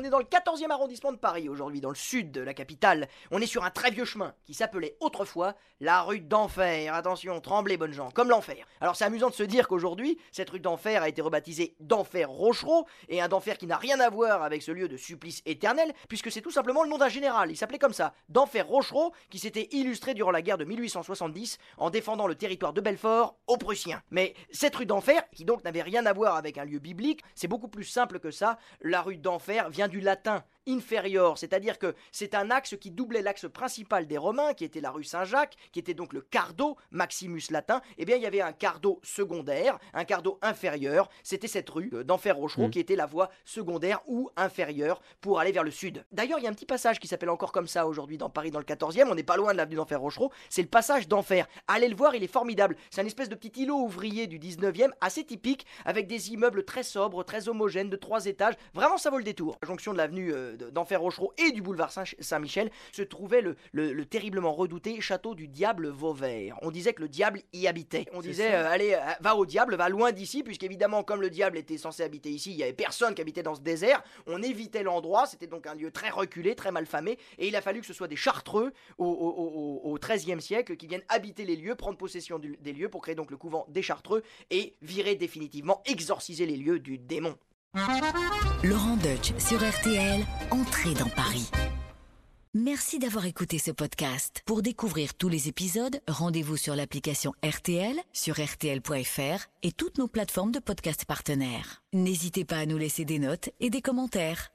On est dans le 14e arrondissement de Paris aujourd'hui, dans le sud de la capitale. On est sur un très vieux chemin qui s'appelait autrefois la rue d'Enfer. Attention, tremblez bonnes gens, comme l'enfer. Alors c'est amusant de se dire qu'aujourd'hui, cette rue d'Enfer a été rebaptisée d'Enfer Rochereau, et un d'Enfer qui n'a rien à voir avec ce lieu de supplice éternel, puisque c'est tout simplement le nom d'un général. Il s'appelait comme ça, d'Enfer Rochereau, qui s'était illustré durant la guerre de 1870 en défendant le territoire de Belfort aux Prussiens. Mais cette rue d'Enfer, qui donc n'avait rien à voir avec un lieu biblique, c'est beaucoup plus simple que ça. La rue d'Enfer vient du latin inférieur, c'est-à-dire que c'est un axe qui doublait l'axe principal des Romains, qui était la rue Saint-Jacques, qui était donc le cardo Maximus latin, et eh bien il y avait un cardo secondaire, un cardo inférieur, c'était cette rue euh, d'Enfer Rochereau mm. qui était la voie secondaire ou inférieure pour aller vers le sud. D'ailleurs, il y a un petit passage qui s'appelle encore comme ça aujourd'hui dans Paris dans le 14e, on n'est pas loin de l'avenue d'Enfer Rochereau, c'est le passage d'Enfer. Allez le voir, il est formidable. C'est un espèce de petit îlot ouvrier du 19e, assez typique, avec des immeubles très sobres, très homogènes, de trois étages. Vraiment, ça vaut le détour. La jonction de l'avenue euh, d'Enfer Rochereau et du boulevard Saint-Michel se trouvait le, terriblement redouté château du diable Vauvert. On disait que le diable y habitait. On disait, euh, allez, euh, va au diable, va loin d'ici, puisqu'évidemment, comme le diable était censé habiter ici, il n'y avait personne qui habitait dans ce désert. On évitait l'endroit, c'était donc un lieu très reculé, très mal famé, et il a fallu que ce soit des chartreux au, XIIIe siècle qui viennent habiter les lieux, prendre possession des lieux pour créer donc le couvent des chartreux et virer définitivement, exorciser les lieux du démon. Laurent Deutsch sur RTL, entrée dans Paris. Merci d'avoir écouté ce podcast. Pour découvrir tous les épisodes, rendez-vous sur l'application RTL, sur rtl.fr et toutes nos plateformes de podcast partenaires. N'hésitez pas à nous laisser des notes et des commentaires.